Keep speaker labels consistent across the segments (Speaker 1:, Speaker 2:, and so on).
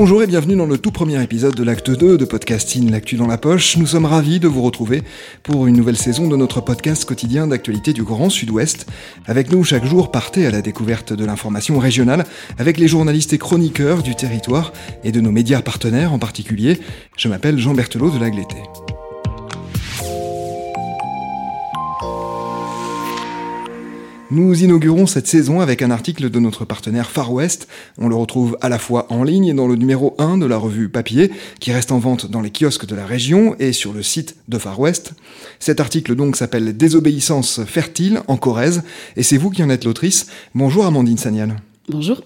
Speaker 1: Bonjour et bienvenue dans le tout premier épisode de l'acte 2 de Podcasting L'actu dans la poche. Nous sommes ravis de vous retrouver pour une nouvelle saison de notre podcast quotidien d'actualité du Grand Sud-Ouest. Avec nous chaque jour, partez à la découverte de l'information régionale avec les journalistes et chroniqueurs du territoire et de nos médias partenaires en particulier. Je m'appelle Jean Berthelot de Lagleté. Nous inaugurons cette saison avec un article de notre partenaire Far West. On le retrouve à la fois en ligne et dans le numéro 1 de la revue papier, qui reste en vente dans les kiosques de la région et sur le site de Far West. Cet article donc s'appelle Désobéissance fertile en Corrèze, et c'est vous qui en êtes l'autrice. Bonjour Amandine Sagnal.
Speaker 2: Bonjour.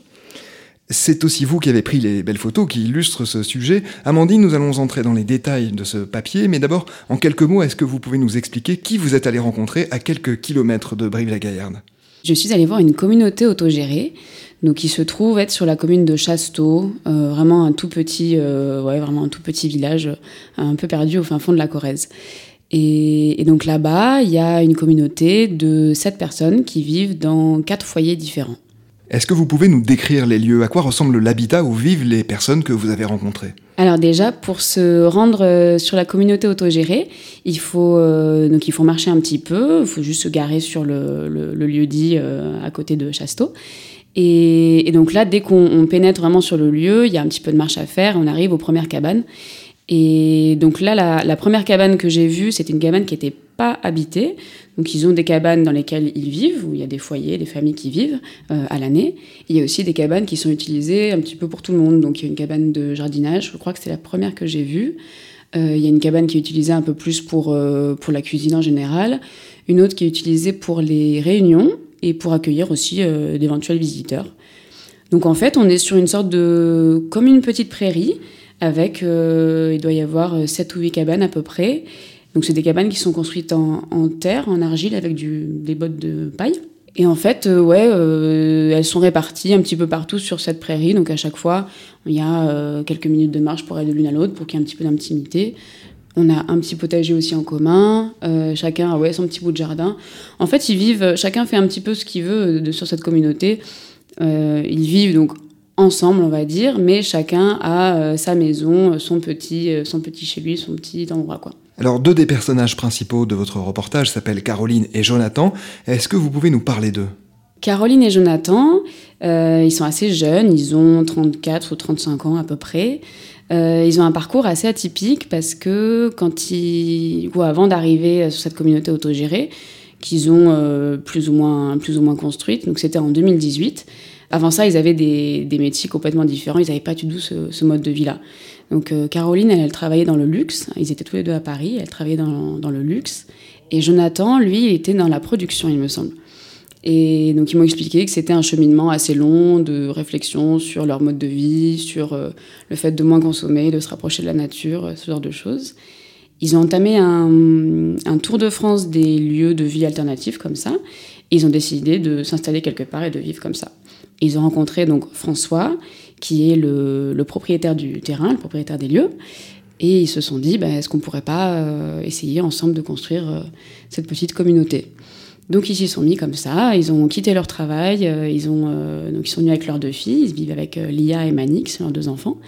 Speaker 1: C'est aussi vous qui avez pris les belles photos qui illustrent ce sujet. Amandine, nous allons entrer dans les détails de ce papier, mais d'abord, en quelques mots, est-ce que vous pouvez nous expliquer qui vous êtes allé rencontrer à quelques kilomètres de Brive-la-Gaillarde?
Speaker 2: Je suis allée voir une communauté autogérée, donc qui se trouve être sur la commune de Chasteau, euh, vraiment un tout petit, euh, ouais, vraiment un tout petit village, euh, un peu perdu au fin fond de la Corrèze. Et, et donc là-bas, il y a une communauté de sept personnes qui vivent dans quatre foyers différents.
Speaker 1: Est-ce que vous pouvez nous décrire les lieux? À quoi ressemble l'habitat où vivent les personnes que vous avez rencontrées?
Speaker 2: Alors déjà, pour se rendre euh, sur la communauté autogérée, il faut, euh, il faut marcher un petit peu, il faut juste se garer sur le, lieu dit euh, à côté de Chasteau. Et, donc là, dès qu'on pénètre vraiment sur le lieu, il y a un petit peu de marche à faire, on arrive aux premières cabanes. Et donc là, la, première cabane que j'ai vue, c'était une cabane qui n'était pas habitée. Donc ils ont des cabanes dans lesquelles ils vivent, où il y a des foyers, des familles qui vivent euh, à l'année. Il y a aussi des cabanes qui sont utilisées un petit peu pour tout le monde. Donc il y a une cabane de jardinage, je crois que c'est la première que j'ai vue. Euh, il y a une cabane qui est utilisée un peu plus pour, euh, pour la cuisine en général. Une autre qui est utilisée pour les réunions et pour accueillir aussi d'éventuels visiteurs. Donc en fait, on est sur une sorte de... comme une petite prairie avec, il doit y avoir 7 ou 8 cabanes à peu près. Donc c'est des cabanes qui sont construites en, terre, en argile, avec des bottes de paille. Et en fait, euh, ouais, euh, elles sont réparties un petit peu partout sur cette prairie. Donc à chaque fois, il y a euh, quelques minutes de marche pour aller de l'une à l'autre, pour qu'il y ait un petit peu d'intimité. On a un petit potager aussi en commun. chacun a ouais, son petit bout de jardin. En fait, ils vivent, chacun fait un petit peu ce qu'il veut sur cette communauté. ils vivent donc ensemble, on va dire, mais chacun a sa maison, son petit, son petit chez lui, son petit endroit, quoi.
Speaker 1: Alors, deux des personnages principaux de votre reportage s'appellent Caroline et Jonathan. Est-ce que vous pouvez nous parler d'eux?
Speaker 2: Caroline et Jonathan, euh, ils sont assez jeunes, ils ont 34 ou 35 ans à peu près. Euh, ils ont un parcours assez atypique parce que quand ils, ou avant d'arriver sur cette communauté autogérée, qu'ils ont euh, plus, ou moins, plus ou moins construite, donc c'était en 2018, avant ça, ils avaient des, métiers complètement différents, ils n'avaient pas du tout ce mode de vie-là. Donc euh, Caroline, elle, travaillait dans le luxe. Ils étaient tous les deux à Paris. Elle travaillait dans, le luxe. Et Jonathan, lui, il était dans la production, il me semble. Et donc ils m'ont expliqué que c'était un cheminement assez long de réflexion sur leur mode de vie, sur euh, le fait de moins consommer, de se rapprocher de la nature, ce genre de choses. Ils ont entamé un, un tour de France des lieux de vie alternatifs comme ça. Et ils ont décidé de s'installer quelque part et de vivre comme ça. Ils ont rencontré donc François, qui est le, propriétaire du terrain, le propriétaire des lieux. Et ils se sont dit, bah, est-ce qu'on ne pourrait pas euh, essayer ensemble de construire euh, cette petite communauté? Donc ils s'y sont mis comme ça, ils ont quitté leur travail, euh, ils, ont, donc ils sont venus avec leurs deux filles, ils vivent avec Lia et Manix, leurs deux enfants.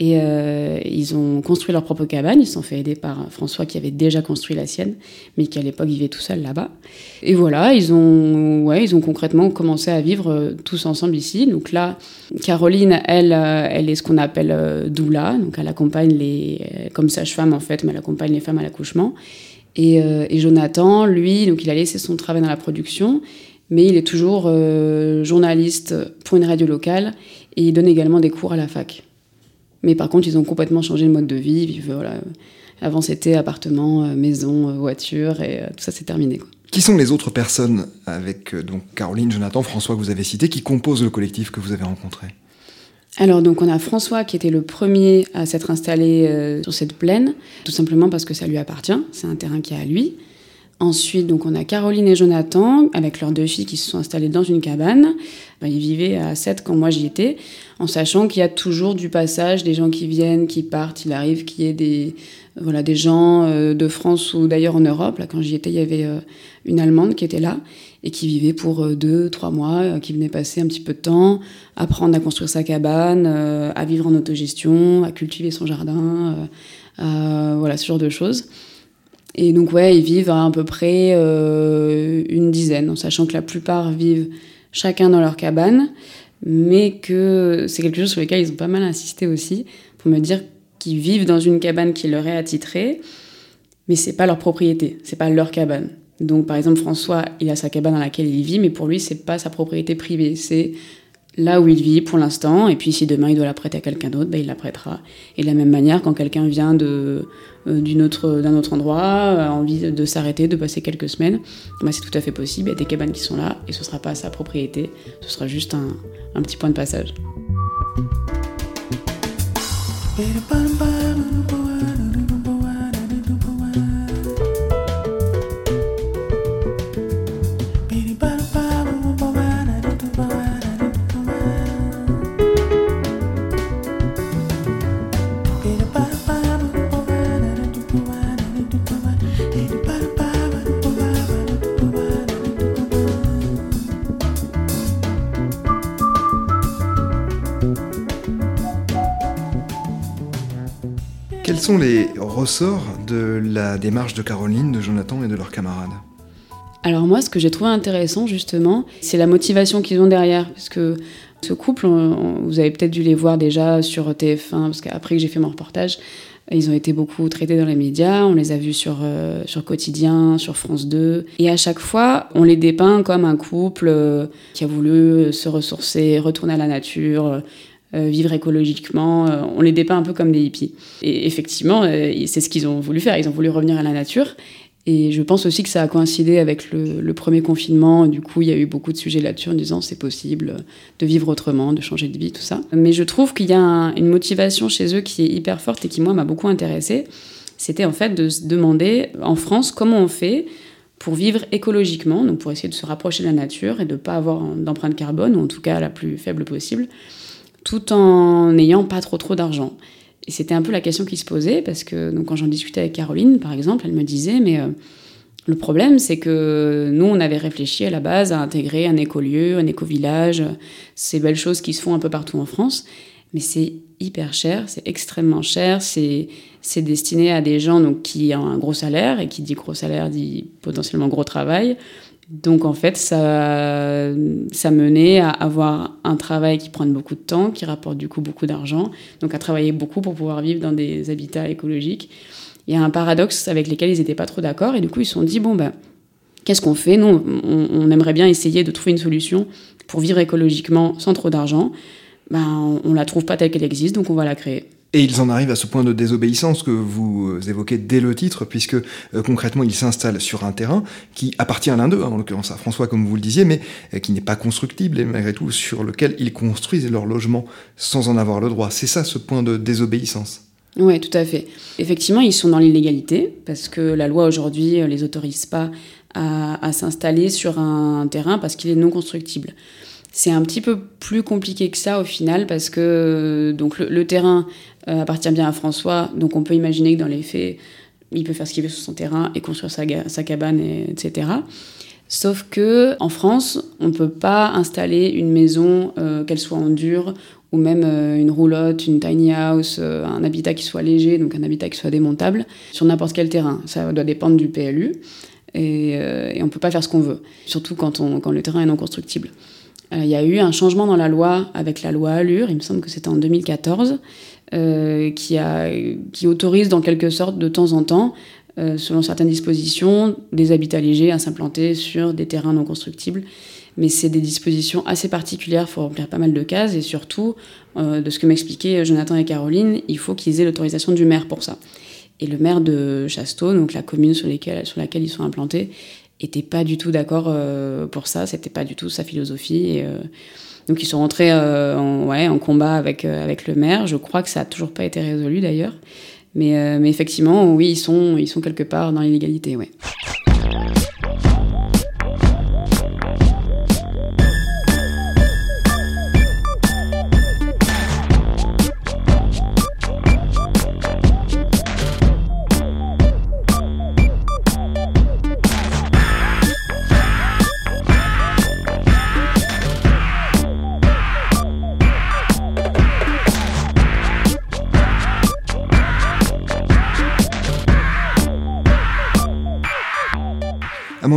Speaker 2: Et euh, ils ont construit leur propre cabane. Ils se sont fait aider par François qui avait déjà construit la sienne, mais qui à l'époque vivait tout seul là-bas. Et voilà, ils ont, ouais, ils ont concrètement commencé à vivre euh, tous ensemble ici. Donc là, Caroline, elle, euh, elle est ce qu'on appelle doula. Donc elle accompagne les, comme sage-femme en fait, mais elle accompagne les femmes à l'accouchement. Et, et, Jonathan, lui, donc il a laissé son travail dans la production, mais il est toujours journaliste pour une radio locale et il donne également des cours à la fac. Mais par contre, ils ont complètement changé le mode de vie. voilà, avant, c'était appartement, euh, maison, euh, voiture, et euh, tout ça, c'est terminé.
Speaker 1: Qui sont les autres personnes, avec donc Caroline, Jonathan, François que vous avez cité, qui composent le collectif que vous avez rencontré?
Speaker 2: Alors donc on a François qui était le premier à s'être installé sur cette plaine, tout simplement parce que ça lui appartient, c'est un terrain qui est à lui. Ensuite, donc, on a Caroline et Jonathan, avec leurs deux filles qui se sont installées dans une cabane. Ils vivaient à 7 quand moi j'y étais, en sachant qu'il y a toujours du passage, des gens qui viennent, qui partent. Il arrive qu'il y ait des, voilà, des gens euh, de France ou d'ailleurs en Europe. Là, quand j'y étais, il y avait euh, une Allemande qui était là. et qui vivait pour deux, trois mois, qui venait passer un petit peu de temps, apprendre à construire sa cabane, à vivre en autogestion, à cultiver son jardin, voilà, ce genre de choses. Et donc, ouais, ils vivent à, peu près une dizaine, en sachant que la plupart vivent chacun dans leur cabane, mais que c'est quelque chose sur lequel ils ont pas mal insisté aussi, pour me dire qu'ils vivent dans une cabane qui leur est attitrée, mais c'est pas leur propriété, c'est pas leur cabane. Donc par exemple François, il a sa cabane dans laquelle il vit, mais pour lui c'est pas sa propriété privée, c'est là où il vit pour l'instant, et puis si demain il doit la prêter à quelqu'un d'autre, ben, il la prêtera. Et de la même manière, quand quelqu'un vient euh, d'un autre, autre endroit, a envie de, s'arrêter, de passer quelques semaines, ben, c'est tout à fait possible, il y a des cabanes qui sont là, et ce sera pas sa propriété, ce sera juste un petit point de passage.
Speaker 1: Quels sont les ressorts de la démarche de Caroline, de Jonathan et de leurs camarades
Speaker 2: Alors moi, ce que j'ai trouvé intéressant, justement, c'est la motivation qu'ils ont derrière. Parce que ce couple, vous avez peut-être dû les voir déjà sur TF1, parce qu'après que j'ai fait mon reportage, ils ont été beaucoup traités dans les médias, on les a vus sur, euh, sur Quotidien, sur France 2. Et à chaque fois, on les dépeint comme un couple euh, qui a voulu se ressourcer, retourner à la nature, euh, vivre écologiquement. Euh, on les dépeint un peu comme des hippies. Et effectivement, euh, c'est ce qu'ils ont voulu faire. Ils ont voulu revenir à la nature. Et je pense aussi que ça a coïncidé avec le, premier confinement. Du coup, il y a eu beaucoup de sujets là-dessus en disant c'est possible de vivre autrement, de changer de vie, tout ça. Mais je trouve qu'il y a une motivation chez eux qui est hyper forte et qui, moi, m'a beaucoup intéressée. C'était en fait de se demander en France comment on fait pour vivre écologiquement, donc pour essayer de se rapprocher de la nature et de ne pas avoir d'empreinte carbone, ou en tout cas la plus faible possible tout en n'ayant pas trop trop d'argent. Et c'était un peu la question qui se posait, parce que donc, quand j'en discutais avec Caroline, par exemple, elle me disait, mais euh, le problème, c'est que nous, on avait réfléchi à la base à intégrer un écolieu, un éco-village, ces belles choses qui se font un peu partout en France, mais c'est hyper cher, c'est extrêmement cher, c'est destiné à des gens donc, qui ont un gros salaire, et qui dit gros salaire dit potentiellement gros travail. Donc en fait, ça, ça menait à avoir un travail qui prend beaucoup de temps, qui rapporte du coup beaucoup d'argent, donc à travailler beaucoup pour pouvoir vivre dans des habitats écologiques. Il y a un paradoxe avec lequel ils n'étaient pas trop d'accord, et du coup ils se sont dit, bon ben, qu'est-ce qu'on fait? Nous, on, on, aimerait bien essayer de trouver une solution pour vivre écologiquement sans trop d'argent. Ben, on ne la trouve pas telle qu'elle existe, donc on va la créer.
Speaker 1: Et ils en arrivent à ce point de désobéissance que vous euh, évoquez dès le titre, puisque euh, concrètement ils s'installent sur un terrain qui appartient à l'un d'eux, hein, en l'occurrence à François comme vous le disiez, mais euh, qui n'est pas constructible et malgré tout sur lequel ils construisent leur logement sans en avoir le droit. C'est ça ce point de désobéissance.
Speaker 2: Oui, tout à fait. Effectivement, ils sont dans l'illégalité, parce que la loi aujourd'hui les autorise pas à s'installer sur un terrain parce qu'il est non constructible. C'est un petit peu plus compliqué que ça au final parce que donc le, terrain euh, appartient bien à François, donc on peut imaginer que dans les faits, il peut faire ce qu'il veut sur son terrain et construire sa, cabane, etc. Sauf que en France, on ne peut pas installer une maison, euh, qu'elle soit en dur, ou même euh, une roulotte, une tiny house, un habitat qui soit léger, donc un habitat qui soit démontable, sur n'importe quel terrain. Ça doit dépendre du PLU. Et, on ne peut pas faire ce qu'on veut, surtout quand le terrain est non constructible. Euh, il y a eu un changement dans la loi avec la loi Allure, il me semble que c'était en 2014, euh, qui, autorise dans quelque sorte de temps en temps, euh, selon certaines dispositions, des habitats légers à s'implanter sur des terrains non constructibles. Mais c'est des dispositions assez particulières, il faut remplir pas mal de cases, et surtout, de ce que m'expliquaient Jonathan et Caroline, il faut qu'ils aient l'autorisation du maire pour ça. Et le maire de Chasteau, donc la commune sur laquelle ils sont implantés, était pas du tout d'accord euh, pour ça, c'était pas du tout sa philosophie. Euh, donc ils sont rentrés euh, en combat avec, avec le maire. Je crois que ça a toujours pas été résolu d'ailleurs. Mais, mais effectivement, oui, ils sont, ils sont quelque part dans l'illégalité. Ouais.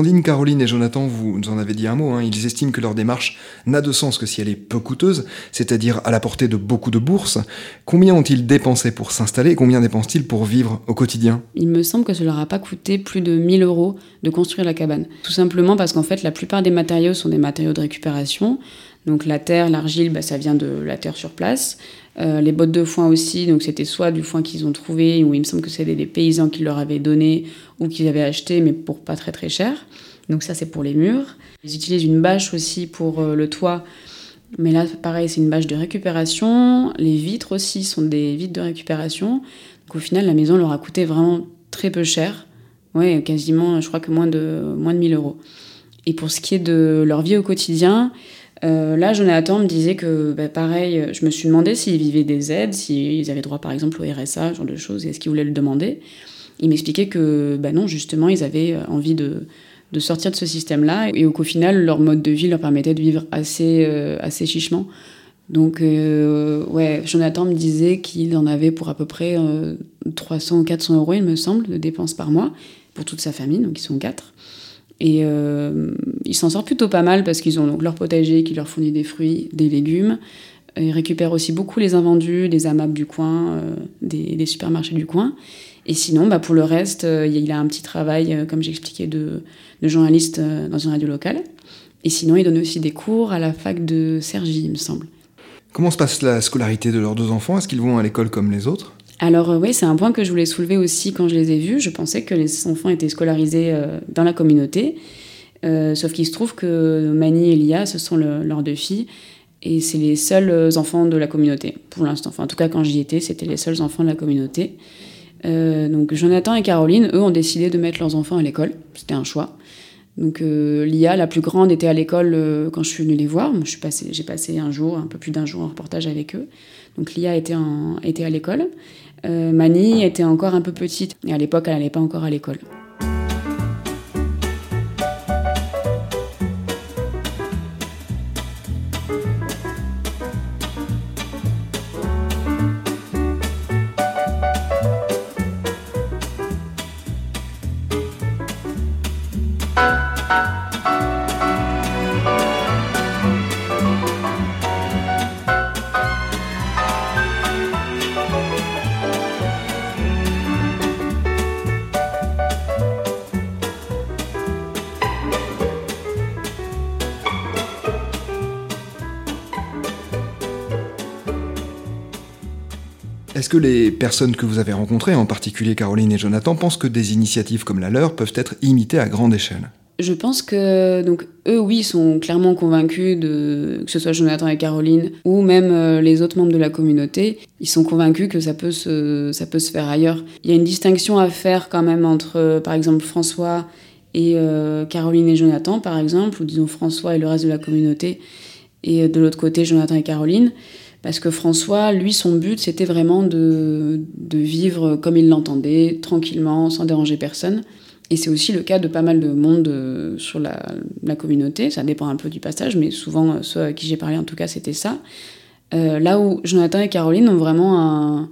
Speaker 1: Amandine, Caroline et Jonathan, vous nous en avez dit un mot, hein. ils estiment que leur démarche n'a de sens que si elle est peu coûteuse, c'est-à-dire à la portée de beaucoup de bourses. Combien ont-ils dépensé pour s'installer Combien dépensent-ils pour vivre au quotidien?
Speaker 2: Il me semble que ça leur a pas coûté plus de 1000 euros de construire la cabane. Tout simplement parce qu'en fait, la plupart des matériaux sont des matériaux de récupération. Donc la terre, l'argile, bah, ça vient de la terre sur place. Euh, les bottes de foin aussi, donc c'était soit du foin qu'ils ont trouvé, ou il me semble que c'était des paysans qui leur avaient donné ou qu'ils avaient acheté, mais pour pas très très cher. Donc ça c'est pour les murs. Ils utilisent une bâche aussi pour euh, le toit, mais là pareil c'est une bâche de récupération. Les vitres aussi sont des vitres de récupération. Donc au final la maison leur a coûté vraiment très peu cher. Ouais, quasiment, je crois que moins de, moins de 1000 euros. Et pour ce qui est de leur vie au quotidien, euh, là, Jonathan me disait que, bah, pareil, je me suis demandé s'ils vivaient des aides, s'ils avaient droit par exemple au RSA, ce genre de choses, est-ce qu'ils voulaient le demander. Il m'expliquait que, bah non, justement, ils avaient euh, envie de, de sortir de ce système-là et qu'au final, leur mode de vie leur permettait de vivre assez, euh, assez chichement. Donc, ouais, Jonathan me disait qu'il en avait pour à peu près 300 ou 400 euros, il me semble, de dépenses par mois pour toute sa famille, donc ils sont quatre. Et euh, ils s'en sortent plutôt pas mal parce qu'ils ont donc leur potager qui leur fournit des fruits, des légumes. Ils récupèrent aussi beaucoup les invendus, les AMAP du coin, euh, des, supermarchés du coin. Et sinon, bah, pour le reste, euh, il a un petit travail, comme j'expliquais, de, de, journaliste dans une radio locale. Et sinon, il donne aussi des cours à la fac de Sergi, il me semble.
Speaker 1: Comment se passe la scolarité de leurs deux enfants? Est-ce qu'ils vont à l'école comme les autres?
Speaker 2: Alors euh, oui, c'est un point que je voulais soulever aussi quand je les ai vus. Je pensais que les enfants étaient scolarisés euh, dans la communauté. Euh, sauf qu'il se trouve que Mani et Lia, ce sont leurs deux filles. Et c'est les seuls enfants de la communauté, pour l'instant. En tout cas, quand j'y étais, c'était les seuls enfants de la communauté. donc Jonathan et Caroline, eux, ont décidé de mettre leurs enfants à l'école. C'était un choix. Donc Lia, la plus grande, était à l'école quand je suis venue les voir. J'ai passé, un jour, un peu plus d'un jour en reportage avec eux. Donc Lia était à l'école. Euh, Mani était encore un peu petite et à l'époque elle n'allait pas encore à l'école.
Speaker 1: Est-ce que les personnes que vous avez rencontrées, en particulier Caroline et Jonathan, pensent que des initiatives comme la leur peuvent être imitées à grande échelle?
Speaker 2: Je pense que donc eux oui sont clairement convaincus de que ce soit Jonathan et Caroline ou même euh, les autres membres de la communauté, ils sont convaincus que ça peut se ça peut se faire ailleurs. Il y a une distinction à faire quand même entre euh, par exemple François et euh, Caroline et Jonathan par exemple ou disons François et le reste de la communauté et de l'autre côté Jonathan et Caroline. Parce que François, lui, son but, c'était vraiment de, vivre comme il l'entendait, tranquillement, sans déranger personne. Et c'est aussi le cas de pas mal de monde euh, sur la, communauté. Ça dépend un peu du passage, mais souvent, euh, ceux à qui j'ai parlé, en tout cas, c'était ça. Euh, là où Jonathan et Caroline ont vraiment un.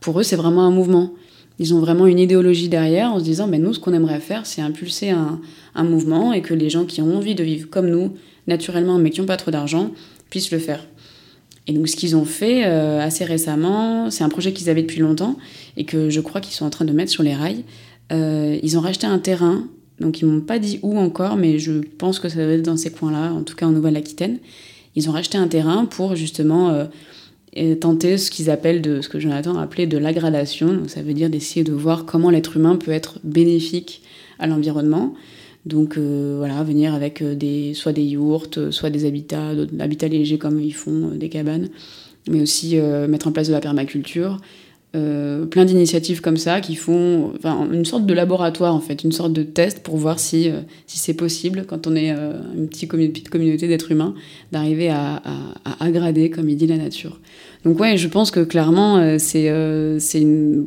Speaker 2: Pour eux, c'est vraiment un mouvement. Ils ont vraiment une idéologie derrière en se disant, mais nous, ce qu'on aimerait faire, c'est impulser un, mouvement et que les gens qui ont envie de vivre comme nous, naturellement, mais qui n'ont pas trop d'argent, puissent le faire. Et donc ce qu'ils ont fait euh, assez récemment, c'est un projet qu'ils avaient depuis longtemps et que je crois qu'ils sont en train de mettre sur les rails. Euh, ils ont racheté un terrain, donc ils m'ont pas dit où encore, mais je pense que ça doit être dans ces coins-là, en tout cas en Nouvelle-Aquitaine. Ils ont racheté un terrain pour justement euh, tenter ce qu'ils appellent de ce que Jonathan a appelé de l'aggradation. Donc ça veut dire d'essayer de voir comment l'être humain peut être bénéfique à l'environnement. Donc euh, voilà, venir avec euh, des, soit des yourtes, soit des habitats, habitats légers comme ils font, euh, des cabanes, mais aussi mettre en place de la permaculture. Plein d'initiatives comme ça qui font une sorte de laboratoire en fait, une sorte de test pour voir si, si c'est possible quand on est une petite, communauté d'êtres humains d'arriver à, à, aggrader, comme il dit, la nature. Donc ouais, je pense que clairement, euh, c'est, euh,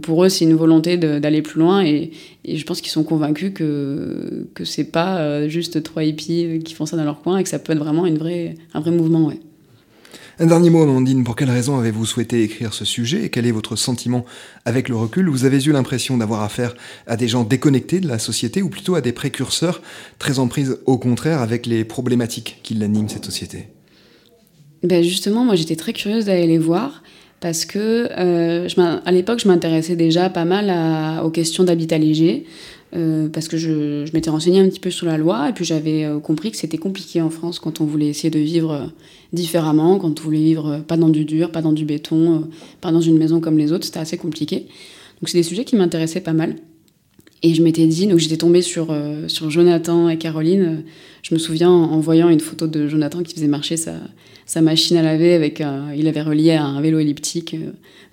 Speaker 2: pour eux, c'est une volonté d'aller plus loin et, je pense qu'ils sont convaincus que, que c'est pas euh, juste trois hippies qui font ça dans leur coin et que ça peut être vraiment une vraie, un vrai mouvement. Ouais.
Speaker 1: Un dernier mot, Amandine, pour quelle raison avez-vous souhaité écrire ce sujet et quel est votre sentiment avec le recul? Vous avez eu l'impression d'avoir affaire à des gens déconnectés de la société ou plutôt à des précurseurs très en prise au contraire avec les problématiques qui l'animent cette société?
Speaker 2: Ben Justement, moi j'étais très curieuse d'aller les voir parce que euh, à l'époque, je m'intéressais déjà pas mal aux questions d'habitat léger, euh, parce que je, je m'étais renseignée un petit peu sur la loi, et puis j'avais euh, compris que c'était compliqué en France quand on voulait essayer de vivre euh, différemment, quand on voulait vivre pas dans du dur, pas dans du béton, pas dans une maison comme les autres, c'était assez compliqué. Donc c'est des sujets qui m'intéressaient pas mal. Et je m'étais dit, donc j'étais tombée sur, sur Jonathan et Caroline. Je me souviens en voyant une photo de Jonathan qui faisait marcher sa, machine à laver avec il avait relié à un vélo elliptique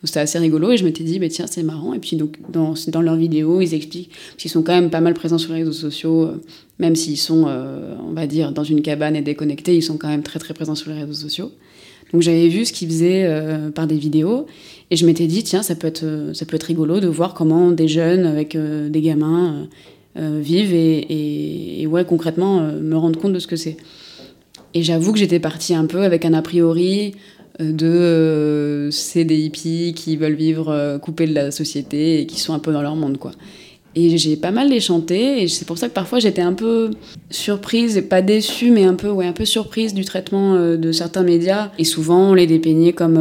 Speaker 2: c'était assez rigolo et je m'étais dit, bah, tiens, c'est marrant. Et puis donc, dans, dans leurs vidéos, ils expliquent qu'ils sont quand même pas mal présents sur les réseaux sociaux, euh, même s'ils sont, euh, on va dire, dans une cabane et déconnectés, ils sont quand même très très présents sur les réseaux sociaux. Donc j'avais vu ce qu'ils faisaient euh, par des vidéos et je m'étais dit, tiens, ça peut, être, ça peut être rigolo de voir comment des jeunes avec des gamins vivent et, et, ouais, concrètement me rendre compte de ce que c'est. Et j'avoue que j'étais partie un peu avec un a priori de euh, c'est des hippies qui veulent vivre euh, coupés de la société et qui sont un peu dans leur monde quoi. Et j'ai pas mal les chanté et c'est pour ça que parfois j'étais un peu surprise, pas déçue, mais un peu, ouais, un peu surprise du traitement euh, de certains médias. Et souvent on les dépeignait comme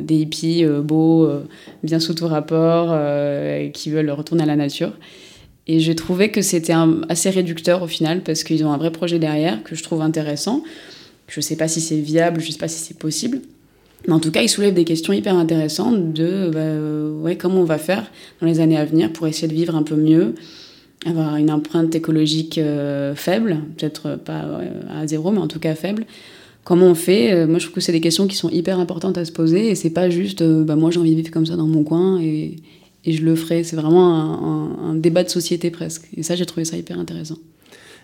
Speaker 2: des hippies beaux, bien sous tout rapport, qui veulent retourner à la nature. Et j'ai trouvé que c'était assez réducteur au final parce qu'ils ont un vrai projet derrière que je trouve intéressant. Je sais pas si c'est viable, je sais pas si c'est possible. Mais en tout cas, il soulève des questions hyper intéressantes de bah, euh, comment on va faire dans les années à venir pour essayer de vivre un peu mieux, avoir une empreinte écologique euh, faible, peut-être pas à zéro, mais en tout cas faible. Comment on fait euh, Moi, je trouve que c'est des questions qui sont hyper importantes à se poser et c'est pas juste bah, moi j'ai envie de vivre comme ça dans mon coin et, et je le ferai. C'est vraiment un, un débat de société presque. Et ça, j'ai trouvé ça hyper intéressant.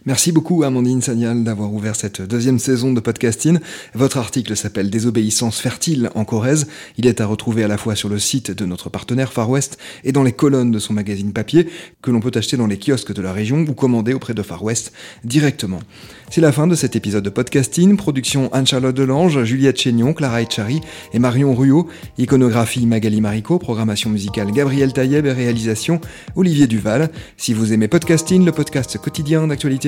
Speaker 1: Merci beaucoup Amandine Sagnal d'avoir ouvert cette deuxième saison de podcasting. Votre article s'appelle Désobéissance fertile en Corrèze. Il est à retrouver à la fois sur le site de notre partenaire Far West et dans les colonnes de son magazine papier que l'on peut acheter dans les kiosques de la région ou commander auprès de Far West directement. C'est la fin de cet épisode de podcasting. Production Anne-Charlotte Delange, Juliette Chénion, Clara Etchari et Marion Ruot. Iconographie Magali Marico. Programmation musicale Gabriel Taïeb et réalisation Olivier Duval. Si vous aimez podcasting, le podcast quotidien d'actualité